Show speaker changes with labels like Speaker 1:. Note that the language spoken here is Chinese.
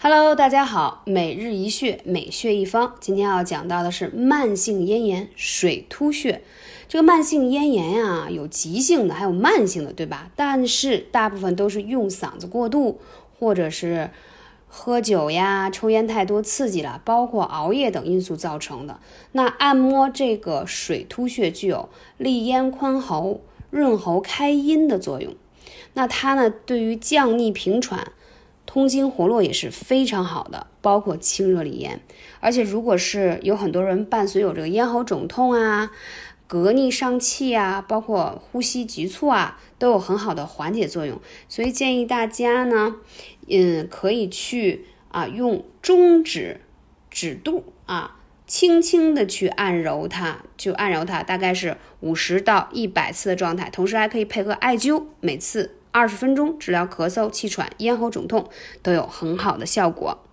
Speaker 1: Hello，大家好，每日一穴，每穴一方。今天要讲到的是慢性咽炎水突穴。这个慢性咽炎呀，有急性的，还有慢性的，对吧？但是大部分都是用嗓子过度，或者是喝酒呀、抽烟太多刺激了，包括熬夜等因素造成的。那按摩这个水突穴具有利咽宽喉、润喉开阴的作用。那它呢，对于降逆平喘。通经活络也是非常好的，包括清热利咽。而且，如果是有很多人伴随有这个咽喉肿痛啊、膈逆上气啊，包括呼吸急促啊，都有很好的缓解作用。所以建议大家呢，嗯，可以去啊，用中指指肚啊，轻轻的去按揉它，就按揉它，大概是五十到一百次的状态。同时还可以配合艾灸，每次。二十分钟治疗咳嗽、气喘、咽喉肿痛都有很好的效果。